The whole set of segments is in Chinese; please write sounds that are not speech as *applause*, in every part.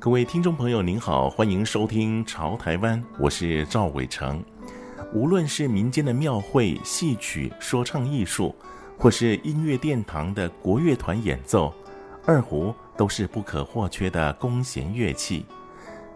各位听众朋友，您好，欢迎收听《潮台湾》，我是赵伟成。无论是民间的庙会、戏曲、说唱艺术，或是音乐殿堂的国乐团演奏，二胡都是不可或缺的弓弦乐器。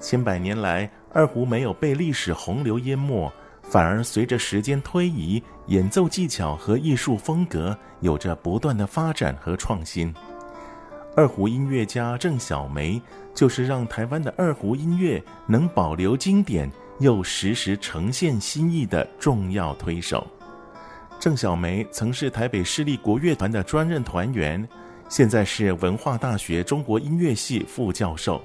千百年来，二胡没有被历史洪流淹没，反而随着时间推移，演奏技巧和艺术风格有着不断的发展和创新。二胡音乐家郑小梅就是让台湾的二胡音乐能保留经典又时时呈现新意的重要推手。郑小梅曾是台北市立国乐团的专任团员，现在是文化大学中国音乐系副教授。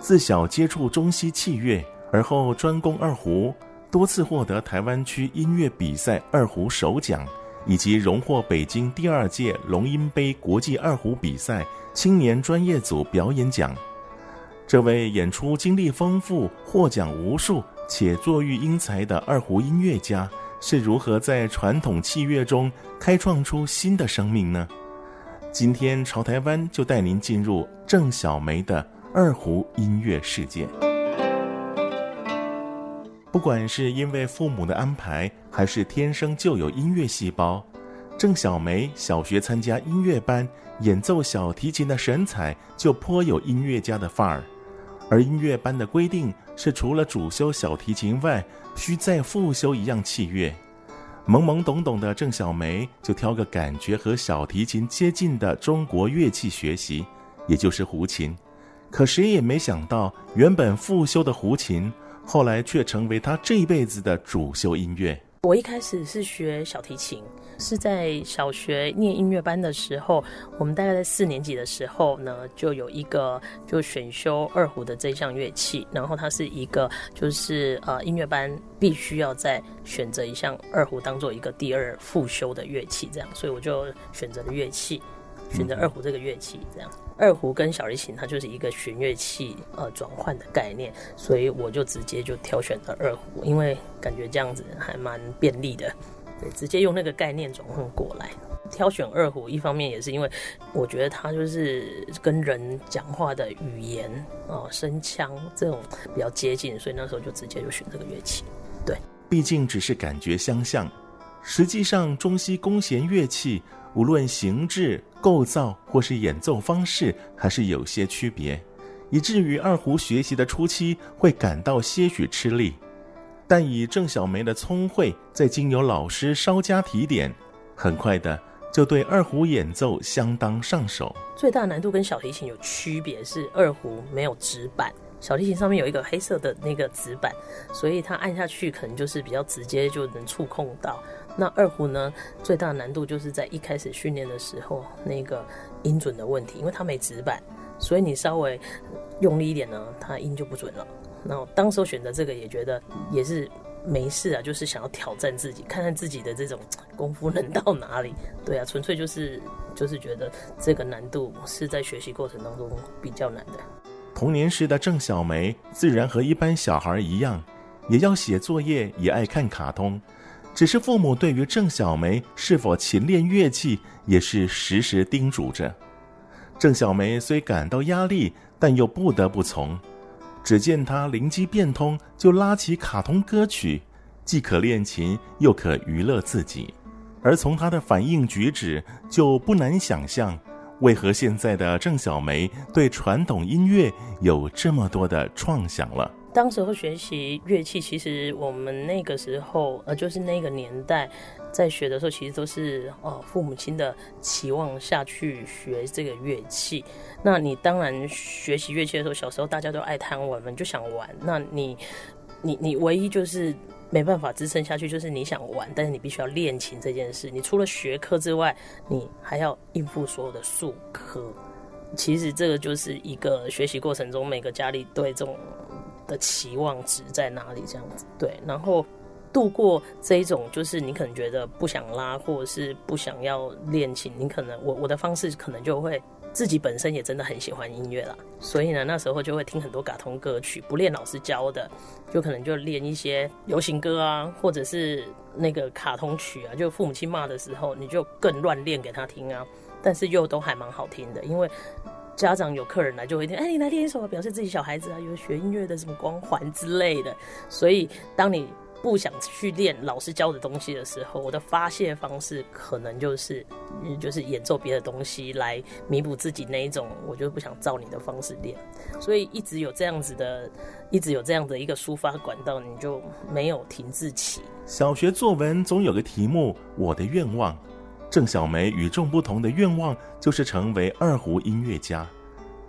自小接触中西器乐，而后专攻二胡，多次获得台湾区音乐比赛二胡首奖。以及荣获北京第二届龙鹰杯国际二胡比赛青年专业组表演奖。这位演出经历丰富、获奖无数且作育英才的二胡音乐家，是如何在传统器乐中开创出新的生命呢？今天潮台湾就带您进入郑小梅的二胡音乐世界。不管是因为父母的安排，还是天生就有音乐细胞，郑小梅小学参加音乐班，演奏小提琴的神采就颇有音乐家的范儿。而音乐班的规定是，除了主修小提琴外，需再复修一样器乐。懵懵懂懂的郑小梅就挑个感觉和小提琴接近的中国乐器学习，也就是胡琴。可谁也没想到，原本复修的胡琴。后来却成为他这一辈子的主修音乐。我一开始是学小提琴，是在小学念音乐班的时候，我们大概在四年级的时候呢，就有一个就选修二胡的这项乐器，然后它是一个就是呃音乐班必须要再选择一项二胡当做一个第二复修的乐器，这样，所以我就选择了乐器。选择二胡这个乐器，这样，二胡跟小提琴它就是一个弦乐器呃转换的概念，所以我就直接就挑选了二胡，因为感觉这样子还蛮便利的，对，直接用那个概念转换过来。挑选二胡，一方面也是因为我觉得它就是跟人讲话的语言啊、呃、声腔这种比较接近，所以那时候就直接就选这个乐器。对，毕竟只是感觉相像，实际上中西弓弦乐器无论形制。构造或是演奏方式还是有些区别，以至于二胡学习的初期会感到些许吃力。但以郑小梅的聪慧，在经由老师稍加提点，很快的就对二胡演奏相当上手。最大难度跟小提琴有区别是，二胡没有指板，小提琴上面有一个黑色的那个指板，所以它按下去可能就是比较直接就能触控到。那二胡呢，最大的难度就是在一开始训练的时候，那个音准的问题，因为它没指板，所以你稍微用力一点呢，它音就不准了。那我当时候选择这个也觉得也是没事啊，就是想要挑战自己，看看自己的这种 *tsk* 功夫能到哪里。对啊，纯粹就是就是觉得这个难度是在学习过程当中比较难的。童年时的郑小梅自然和一般小孩一样，也要写作业，也爱看卡通。只是父母对于郑小梅是否勤练乐器，也是时时叮嘱着。郑小梅虽感到压力，但又不得不从。只见她灵机变通，就拉起卡通歌曲，既可练琴，又可娱乐自己。而从她的反应举止，就不难想象，为何现在的郑小梅对传统音乐有这么多的创想了。当时候学习乐器，其实我们那个时候，呃，就是那个年代，在学的时候，其实都是呃父母亲的期望下去学这个乐器。那你当然学习乐器的时候，小时候大家都爱贪玩嘛，就想玩。那你你你唯一就是没办法支撑下去，就是你想玩，但是你必须要练琴这件事。你除了学科之外，你还要应付所有的术科。其实这个就是一个学习过程中，每个家里对这种的期望值在哪里这样子。对，然后度过这一种，就是你可能觉得不想拉，或者是不想要练琴，你可能我我的方式可能就会。自己本身也真的很喜欢音乐啦，所以呢，那时候就会听很多卡通歌曲，不练老师教的，就可能就练一些流行歌啊，或者是那个卡通曲啊，就父母亲骂的时候，你就更乱练给他听啊。但是又都还蛮好听的，因为家长有客人来就会听，哎，你来练一首，表示自己小孩子啊有学音乐的什么光环之类的。所以当你不想去练老师教的东西的时候，我的发泄方式可能就是，就是演奏别的东西来弥补自己那一种，我就不想照你的方式练，所以一直有这样子的，一直有这样的一个抒发管道，你就没有停滞期。小学作文总有个题目，我的愿望。郑小梅与众不同的愿望就是成为二胡音乐家。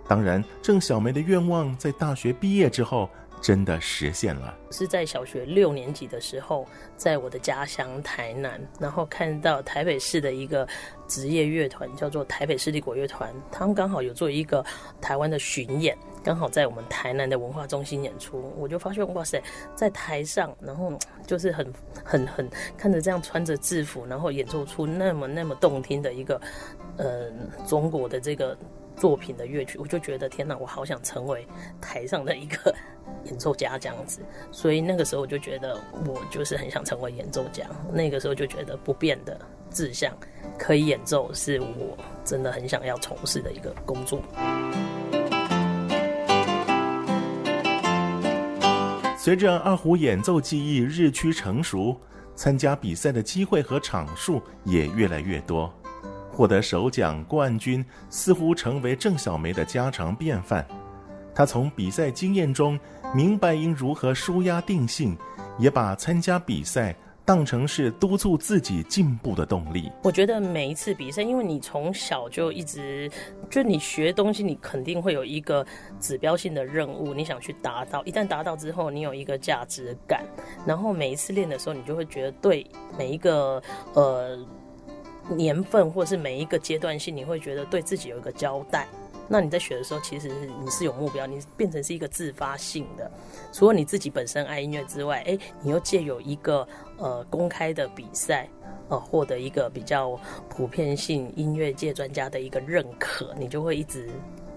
当然，郑小梅的愿望在大学毕业之后。真的实现了，是在小学六年级的时候，在我的家乡台南，然后看到台北市的一个职业乐团，叫做台北市立国乐团，他们刚好有做一个台湾的巡演，刚好在我们台南的文化中心演出，我就发现哇塞，在台上，然后就是很 *laughs* 很很看着这样穿着制服，然后演奏出那么那么动听的一个，呃，中国的这个。作品的乐曲，我就觉得天哪，我好想成为台上的一个 *laughs* 演奏家这样子。所以那个时候我就觉得，我就是很想成为演奏家。那个时候就觉得不变的志向，可以演奏是我真的很想要从事的一个工作。随着二胡演奏技艺日趋成熟，参加比赛的机会和场数也越来越多。获得首奖冠军似乎成为郑小梅的家常便饭。她从比赛经验中明白应如何舒压定性，也把参加比赛当成是督促自己进步的动力。我觉得每一次比赛，因为你从小就一直就你学东西，你肯定会有一个指标性的任务，你想去达到。一旦达到之后，你有一个价值感，然后每一次练的时候，你就会觉得对每一个呃。年份或是每一个阶段性，你会觉得对自己有一个交代。那你在学的时候，其实你是有目标，你变成是一个自发性的。除了你自己本身爱音乐之外，哎，你又借有一个呃公开的比赛，呃，获得一个比较普遍性音乐界专家的一个认可，你就会一直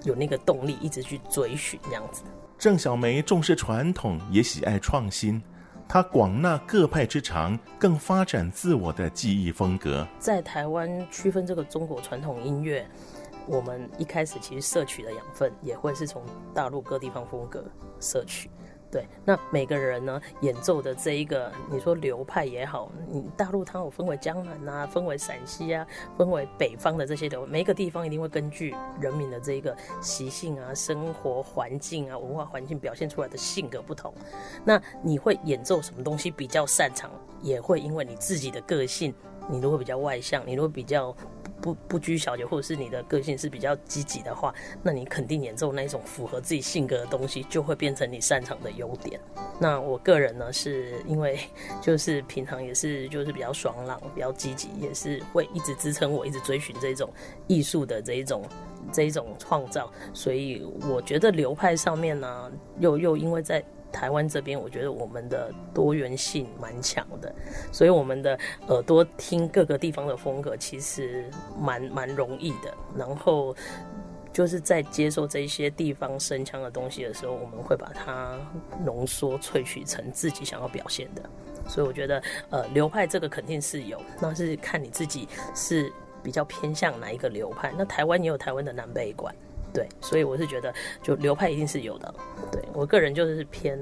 有那个动力，一直去追寻这样子。郑小梅重视传统，也喜爱创新。他广纳各派之长，更发展自我的记忆风格。在台湾区分这个中国传统音乐，我们一开始其实摄取的养分也会是从大陆各地方风格摄取。对，那每个人呢演奏的这一个，你说流派也好，你大陆它有分为江南啊，分为陕西啊，分为北方的这些流，每一个地方一定会根据人民的这一个习性啊、生活环境啊、文化环境表现出来的性格不同。那你会演奏什么东西比较擅长，也会因为你自己的个性，你如果比较外向，你如果比较。不不拘小节，或者是你的个性是比较积极的话，那你肯定演奏那种符合自己性格的东西，就会变成你擅长的优点。那我个人呢，是因为 *laughs* 就是平常也是就是比较爽朗、比较积极，也是会一直支撑我一直追寻这种艺术的这一种这一种创造，所以我觉得流派上面呢，又又因为在。台湾这边，我觉得我们的多元性蛮强的，所以我们的耳朵听各个地方的风格，其实蛮蛮容易的。然后就是在接受这些地方声腔的东西的时候，我们会把它浓缩萃取成自己想要表现的。所以我觉得，呃，流派这个肯定是有，那是看你自己是比较偏向哪一个流派。那台湾也有台湾的南北管。对，所以我是觉得，就流派一定是有的。对，我个人就是偏，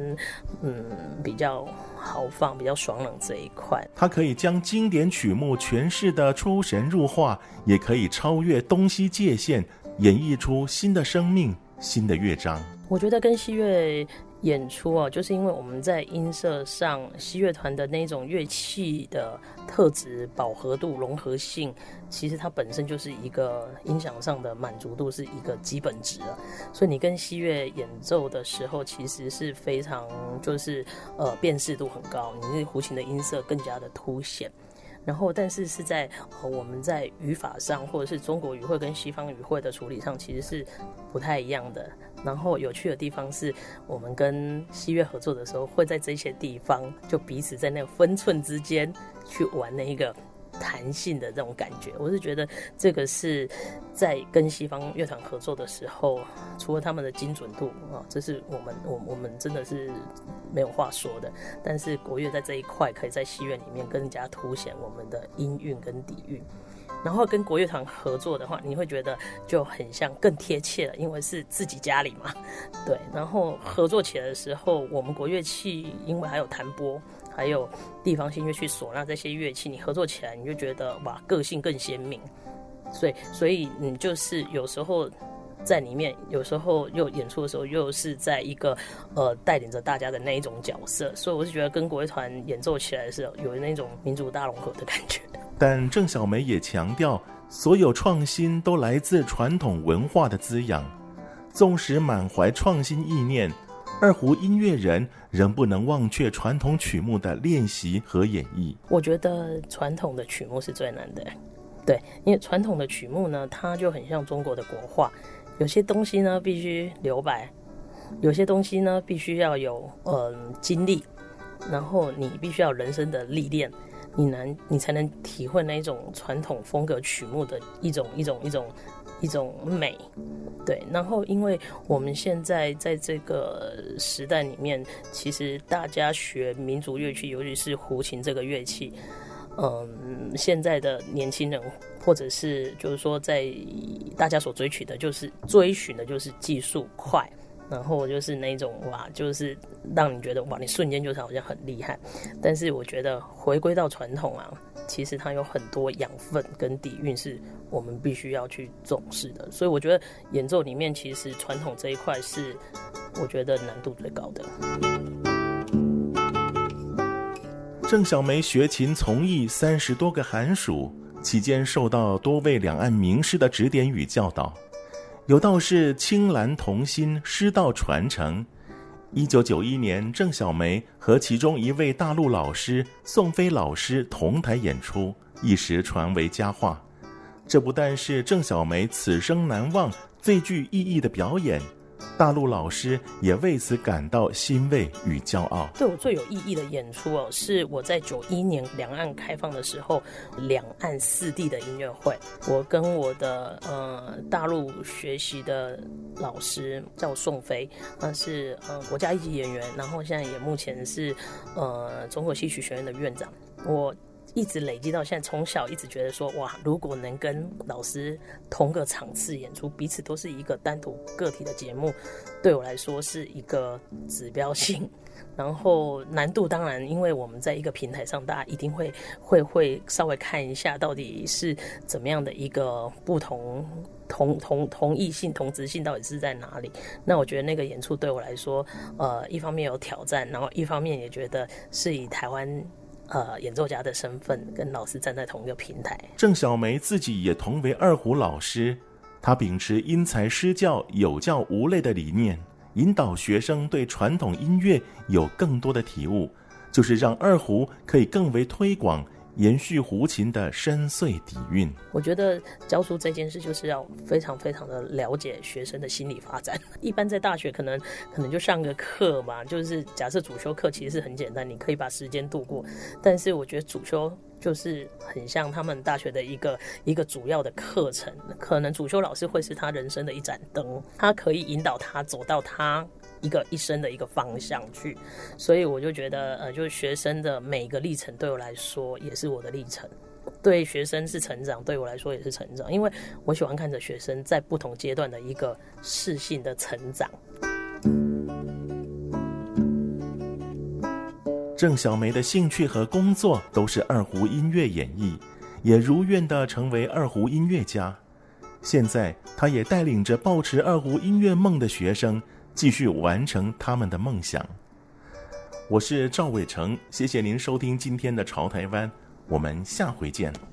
嗯，比较豪放、比较爽朗这一块。它可以将经典曲目诠释的出神入化，也可以超越东西界限，演绎出新的生命、新的乐章。我觉得跟西乐演出啊，就是因为我们在音色上，西乐团的那种乐器的特质、饱和度、融合性，其实它本身就是一个音响上的满足度是一个基本值了。所以你跟西乐演奏的时候，其实是非常就是呃辨识度很高，你那胡琴的音色更加的凸显。然后，但是是在呃我们在语法上，或者是中国语会跟西方语会的处理上，其实是不太一样的。然后有趣的地方是，我们跟西乐合作的时候，会在这些地方就彼此在那个分寸之间去玩那一个。弹性的这种感觉，我是觉得这个是在跟西方乐团合作的时候，除了他们的精准度啊，这是我们我我们真的是没有话说的。但是国乐在这一块，可以在戏院里面更加凸显我们的音韵跟底蕴。然后跟国乐团合作的话，你会觉得就很像更贴切了，因为是自己家里嘛，对。然后合作起来的时候，我们国乐器因为还有弹拨。还有地方性乐器、唢呐这些乐器，你合作起来，你就觉得哇，个性更鲜明。所以，所以你就是有时候在里面，有时候又演出的时候，又是在一个呃带领着大家的那一种角色。所以，我是觉得跟国乐团演奏起来的时候，有那种民族大融合的感觉。但郑小梅也强调，所有创新都来自传统文化的滋养，纵使满怀创新意念。二胡音乐人仍不能忘却传统曲目的练习和演绎。我觉得传统的曲目是最难的，对，因为传统的曲目呢，它就很像中国的国画，有些东西呢必须留白，有些东西呢必须要有嗯经历，然后你必须要人生的历练，你能你才能体会那一种传统风格曲目的一种一种一种。一种美，对。然后，因为我们现在在这个时代里面，其实大家学民族乐器，尤其是胡琴这个乐器，嗯，现在的年轻人，或者是就是说，在大家所追求的，就是追寻的，就是技术快。然后就是那种哇，就是让你觉得哇，你瞬间就是好像很厉害。但是我觉得回归到传统啊，其实它有很多养分跟底蕴是我们必须要去重视的。所以我觉得演奏里面其实传统这一块是我觉得难度最高的。郑小梅学琴从艺三十多个寒暑，期间受到多位两岸名师的指点与教导。有道是青蓝同心，师道传承。一九九一年，郑晓梅和其中一位大陆老师宋飞老师同台演出，一时传为佳话。这不但是郑晓梅此生难忘、最具意义的表演。大陆老师也为此感到欣慰与骄傲。对我最有意义的演出哦，是我在九一年两岸开放的时候，两岸四地的音乐会。我跟我的呃大陆学习的老师叫宋飞，他是呃国家一级演员，然后现在也目前是呃中国戏曲学院的院长。我。一直累积到现在，从小一直觉得说，哇，如果能跟老师同个场次演出，彼此都是一个单独个体的节目，对我来说是一个指标性。然后难度当然，因为我们在一个平台上，大家一定会会会稍微看一下到底是怎么样的一个不同同同同异性同质性到底是在哪里。那我觉得那个演出对我来说，呃，一方面有挑战，然后一方面也觉得是以台湾。呃，演奏家的身份跟老师站在同一个平台。郑小梅自己也同为二胡老师，她秉持因材施教、有教无类的理念，引导学生对传统音乐有更多的体悟，就是让二胡可以更为推广。延续胡琴的深邃底蕴，我觉得教书这件事就是要非常非常的了解学生的心理发展。*laughs* 一般在大学可能可能就上个课嘛，就是假设主修课其实是很简单，你可以把时间度过。但是我觉得主修就是很像他们大学的一个一个主要的课程，可能主修老师会是他人生的一盏灯，他可以引导他走到他。一个一生的一个方向去，所以我就觉得，呃，就是学生的每个历程对我来说也是我的历程，对学生是成长，对我来说也是成长，因为我喜欢看着学生在不同阶段的一个适性的成长。郑小梅的兴趣和工作都是二胡音乐演绎，也如愿的成为二胡音乐家。现在，她也带领着抱持二胡音乐梦的学生。继续完成他们的梦想。我是赵伟成，谢谢您收听今天的《潮台湾》，我们下回见。